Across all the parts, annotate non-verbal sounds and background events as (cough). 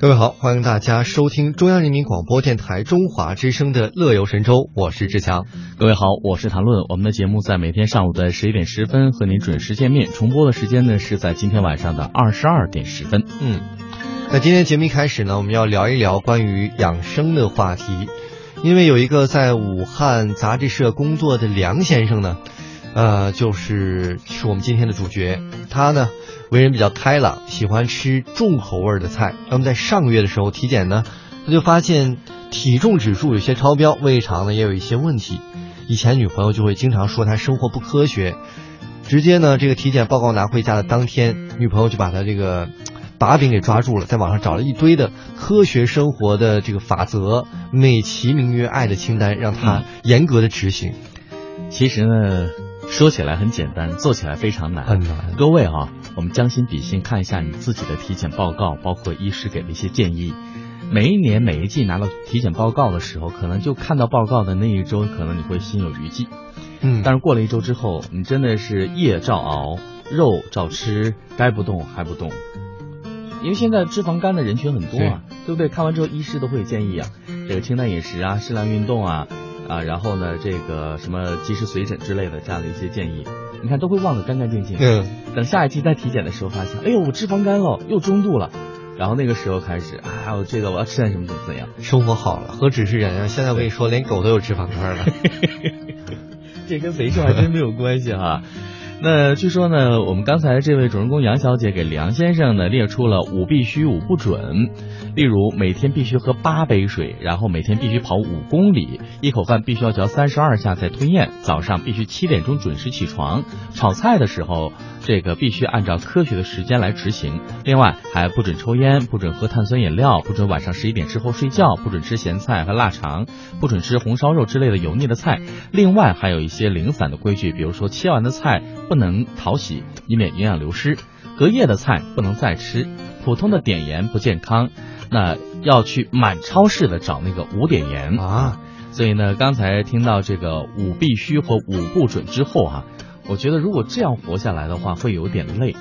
各位好，欢迎大家收听中央人民广播电台中华之声的《乐游神州》，我是志强。各位好，我是谭论。我们的节目在每天上午的十一点十分和您准时见面，重播的时间呢是在今天晚上的二十二点十分。嗯，那今天节目一开始呢，我们要聊一聊关于养生的话题，因为有一个在武汉杂志社工作的梁先生呢，呃，就是是我们今天的主角，他呢。为人比较开朗，喜欢吃重口味的菜。那么在上个月的时候体检呢，他就发现体重指数有些超标，胃肠呢也有一些问题。以前女朋友就会经常说他生活不科学，直接呢这个体检报告拿回家的当天，女朋友就把他这个把柄给抓住了，在网上找了一堆的科学生活的这个法则，美其名曰爱的清单，让他严格的执行。其实呢。说起来很简单，做起来非常难。很难。各位啊，我们将心比心，看一下你自己的体检报告，包括医师给的一些建议。每一年每一季拿到体检报告的时候，可能就看到报告的那一周，可能你会心有余悸。嗯。但是过了一周之后，你真的是夜照熬，肉照吃，该不动还不动。因为现在脂肪肝的人群很多啊，对不对？看完之后，医师都会建议啊，这个清淡饮食啊，适量运动啊。啊，然后呢，这个什么及时随诊之类的这样的一些建议，你看都会忘得干干净净。嗯。等下一期再体检的时候，发现，哎呦，我脂肪肝了，又中度了。然后那个时候开始，哎我这个我要吃点什么怎么怎样？生活好了，何止是人啊！现在我跟你说，连狗都有脂肪肝了。(laughs) 这跟肥瘦还真没有关系哈。那据说呢，我们刚才这位主人公杨小姐给梁先生呢列出了五必须五不准，例如每天必须喝八杯水，然后每天必须跑五公里，一口饭必须要嚼三十二下再吞咽，早上必须七点钟准时起床，炒菜的时候这个必须按照科学的时间来执行。另外还不准抽烟，不准喝碳酸饮料，不准晚上十一点之后睡觉，不准吃咸菜和腊肠，不准吃红烧肉之类的油腻的菜。另外还有一些零散的规矩，比如说切完的菜。不能淘洗，以免营养流失。隔夜的菜不能再吃，普通的碘盐不健康。那要去满超市的找那个无碘盐啊。所以呢，刚才听到这个五必须和五不准之后啊，我觉得如果这样活下来的话，会有点累，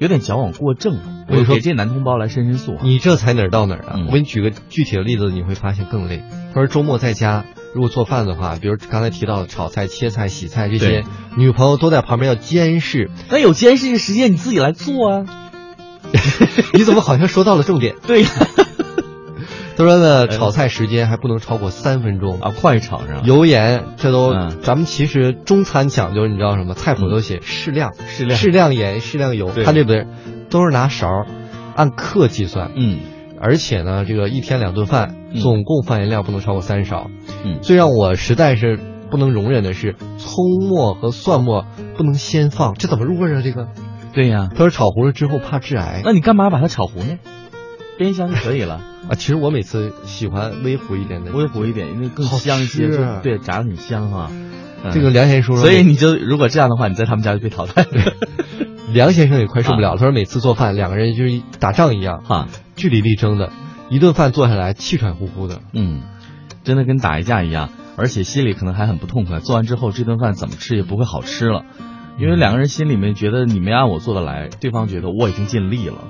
有点矫枉过正。我说给这男同胞来申申诉。你这才哪儿到哪儿啊？我给你举个具体的例子，你会发现更累。他说周末在家。如果做饭的话，比如刚才提到的炒菜、切菜、洗菜这些，女朋友都在旁边要监视。那有监视的时间，你自己来做啊。(laughs) 你怎么好像说到了重点？(laughs) 对呀，他说呢，炒菜时间还不能超过三分钟 (laughs) 啊，快炒是吧？油盐这都，咱们其实中餐讲究，你知道什么？菜谱都写适量，适量，适量盐，适量油。他这边都是拿勺按克计算。嗯。而且呢，这个一天两顿饭，总共饭盐量不能超过三勺。嗯，最让我实在是不能容忍的是，葱末和蒜末不能先放，这怎么入味啊？这个？对呀，他说炒糊了之后怕致癌。那你干嘛把它炒糊呢？煸香就可以了 (laughs) 啊。其实我每次喜欢微糊一点的，微糊一点，因为更香一些。对，炸的很香哈。这个梁先生说，所以你就如果这样的话，你在他们家就被淘汰了。(laughs) 梁先生也快受不了，他说每次做饭两个人就是打仗一样哈。据理力争的，一顿饭做下来气喘呼呼的，嗯，真的跟打一架一样，而且心里可能还很不痛快。做完之后这顿饭怎么吃也不会好吃了，因为两个人心里面觉得你没按我做的来，对方觉得我已经尽力了，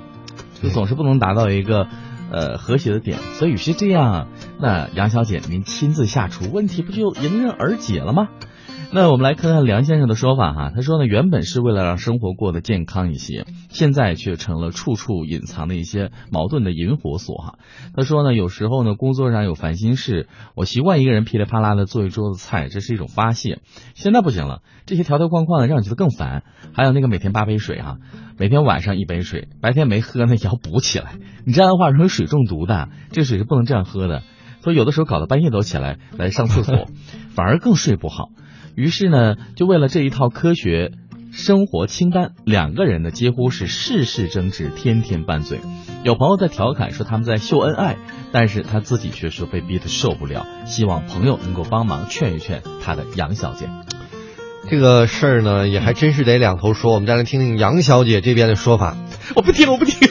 就总是不能达到一个呃和谐的点。所以与其这样，那杨小姐您亲自下厨，问题不就迎刃而解了吗？那我们来看看梁先生的说法哈，他说呢，原本是为了让生活过得健康一些，现在却成了处处隐藏的一些矛盾的引火索哈。他说呢，有时候呢，工作上有烦心事，我习惯一个人噼里啪啦的做一桌子菜，这是一种发泄。现在不行了，这些条条框框的让你觉得更烦。还有那个每天八杯水哈，每天晚上一杯水，白天没喝呢也要补起来。你这样的话容易水中毒的，这水是不能这样喝的。所以有的时候搞得半夜都起来来上厕所，反而更睡不好。于是呢，就为了这一套科学生活清单，两个人呢几乎是事事争执，天天拌嘴。有朋友在调侃说他们在秀恩爱，但是他自己却说被逼得受不了，希望朋友能够帮忙劝一劝他的杨小姐。这个事儿呢，也还真是得两头说。我们再来听听杨小姐这边的说法。我不听，我不听。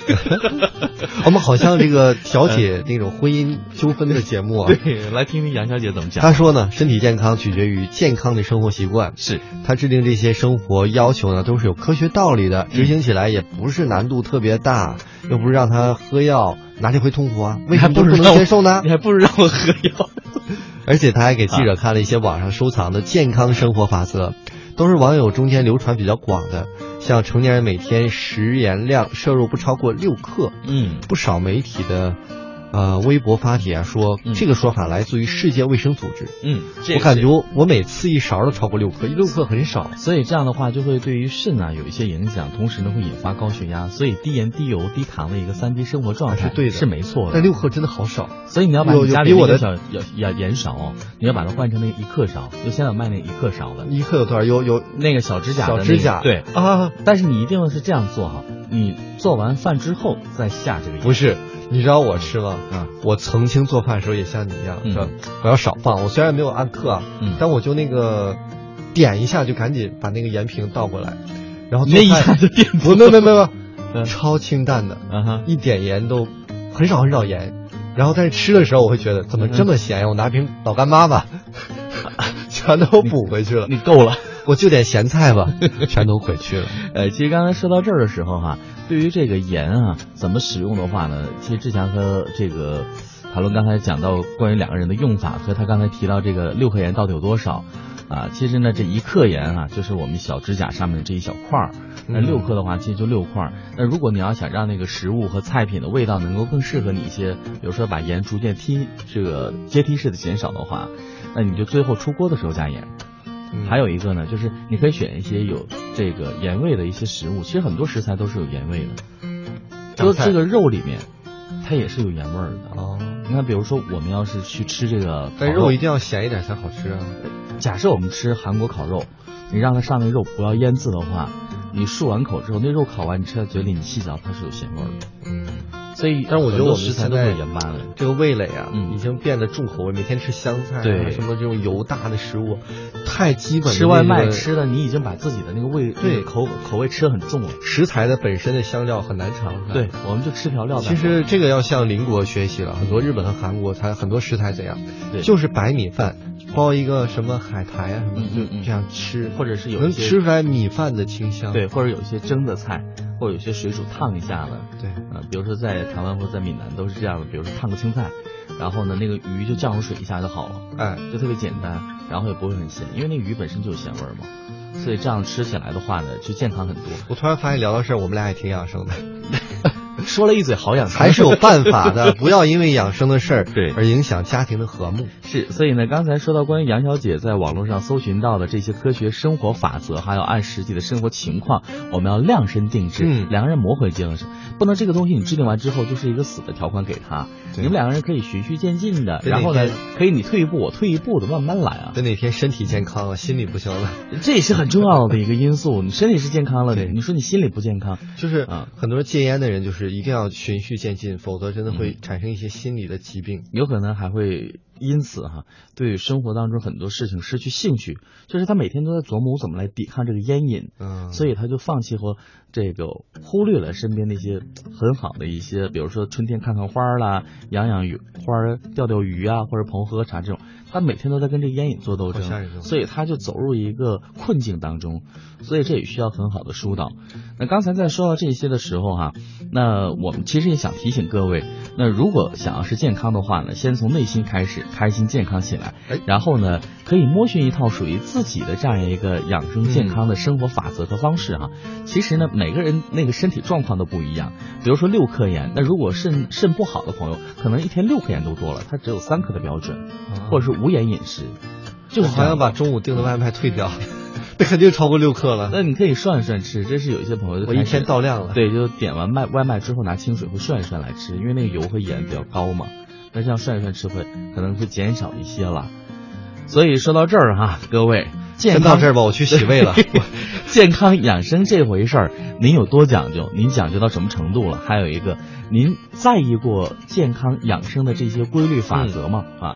(laughs) 我们好像这个调解那种婚姻纠纷的节目啊。(laughs) 对，来听听杨小姐怎么讲。她说呢，身体健康取决于健康的生活习惯。是她制定这些生活要求呢，都是有科学道理的，执行起来也不是难度特别大，又不是让她喝药哪里会痛苦啊？为什么不能接受呢？你还不如让我喝药。(laughs) 而且她还给记者看了一些网上收藏的健康生活法则，都是网友中间流传比较广的。像成年人每天食盐量摄入不超过六克，嗯，不少媒体的。呃，微博发帖说，这个说法来自于世界卫生组织。嗯，我感觉我每次一勺都超过六克，一六克很少，所以这样的话就会对于肾啊有一些影响，同时呢会引发高血压。所以低盐、低油、低糖的一个三低生活状态是对的，是没错的。但六克真的好少，所以你要把你家里的小盐盐勺，你要把它换成那一克勺，就现在卖那一克勺的。一克有多少？有有那个小指甲的小指甲，对啊。但是你一定要是这样做哈，你做完饭之后再下这个盐。不是。你知道我吃吗？啊，我曾经做饭的时候也像你一样，说我要少放。我虽然没有按克啊，但我就那个点一下就赶紧把那个盐瓶倒过来，然后那一下就点不，没没没没，超清淡的，一点盐都很少很少盐。然后但是吃的时候我会觉得怎么这么咸呀？我拿瓶老干妈吧，(laughs) 全都补回去了。你够了。我就点咸菜吧，(laughs) 全都回去了。呃，其实刚才说到这儿的时候哈，对于这个盐啊怎么使用的话呢，其实志强和这个海伦刚才讲到关于两个人的用法，和他刚才提到这个六克盐到底有多少啊？其实呢，这一克盐啊，就是我们小指甲上面的这一小块儿。那六克的话，其实就六块儿。那如果你要想让那个食物和菜品的味道能够更适合你一些，比如说把盐逐渐梯这个阶梯式的减少的话，那你就最后出锅的时候加盐。还有一个呢，就是你可以选一些有这个盐味的一些食物。其实很多食材都是有盐味的，就这个肉里面，它也是有盐味儿的。哦，你看，比如说我们要是去吃这个，但肉一定要咸一点才好吃啊。假设我们吃韩国烤肉，你让它上那肉不要腌渍的话，你漱完口之后，那肉烤完你吃在嘴里，你细嚼它是有咸味儿的。嗯。所以，但是我觉得我们食材都会盐巴的。这个味蕾啊，已经变得重口味，每天吃香菜，对什么这种油大的食物，太基本。吃外卖吃的，你已经把自己的那个味对口口味吃的很重了。食材的本身的香料很难尝。对，我们就吃调料。其实这个要向邻国学习了，很多日本和韩国，它很多食材怎样？对，就是白米饭包一个什么海苔啊什么，就这样吃，或者是有能吃出来米饭的清香。对，或者有一些蒸的菜。或者有些水煮烫一下的，对，嗯，比如说在台湾或者在闽南都是这样的，比如说烫个青菜，然后呢那个鱼就酱油水一下就好了，哎，就特别简单，然后也不会很咸，因为那鱼本身就有咸味嘛，所以这样吃起来的话呢就健康很多。我突然发现聊到这儿，我们俩也挺养生的。(laughs) 说了一嘴好养生，还是有办法的，不要因为养生的事儿 (laughs) 对。而影响家庭的和睦。是，所以呢，刚才说到关于杨小姐在网络上搜寻到的这些科学生活法则，还有按实际的生活情况，我们要量身定制，嗯，两个人磨合精神，不能这个东西你制定完之后就是一个死的条款给他，你们两个人可以循序渐进的，然后呢，可以你退一步我退一步的慢慢来啊。等哪天身体健康了，心理不行了，(laughs) 这也是很重要的一个因素。你身体是健康了，你说你心理不健康，就是啊，很多戒烟的人就是一定要循序。渐进，否则真的会产生一些心理的疾病，有可能还会因此哈对生活当中很多事情失去兴趣。就是他每天都在琢磨我怎么来抵抗这个烟瘾，嗯，所以他就放弃和这个忽略了身边那些很好的一些，比如说春天看看花啦，养养鱼花、钓钓鱼啊，或者朋友喝喝茶这种。他每天都在跟这个烟瘾做斗争，所以他就走入一个困境当中。所以这也需要很好的疏导。那刚才在说到这些的时候哈，那我们其实也想提醒各位，那如果想要是健康的话呢，先从内心开始，开心健康起来，然后呢，可以摸寻一套属于自己的这样一个养生健康的生活法则和方式哈。其实呢，每个人那个身体状况都不一样。比如说六克盐，那如果肾肾不好的朋友，可能一天六克盐都多了，他只有三克的标准，或者是无盐饮食。就好像把中午订的外卖退掉。(laughs) 那肯定超过六克了。那你可以涮一涮吃，这是有一些朋友我一天到量了。对，就点完外外卖之后拿清水会涮一涮来吃，因为那个油和盐比较高嘛。那这样涮一涮吃会可能会减少一些了。所以说到这儿哈，各位，先到这儿吧，我去洗胃了。(laughs) 健康养生这回事儿，您有多讲究？您讲究到什么程度了？还有一个，您在意过健康养生的这些规律法则吗？啊？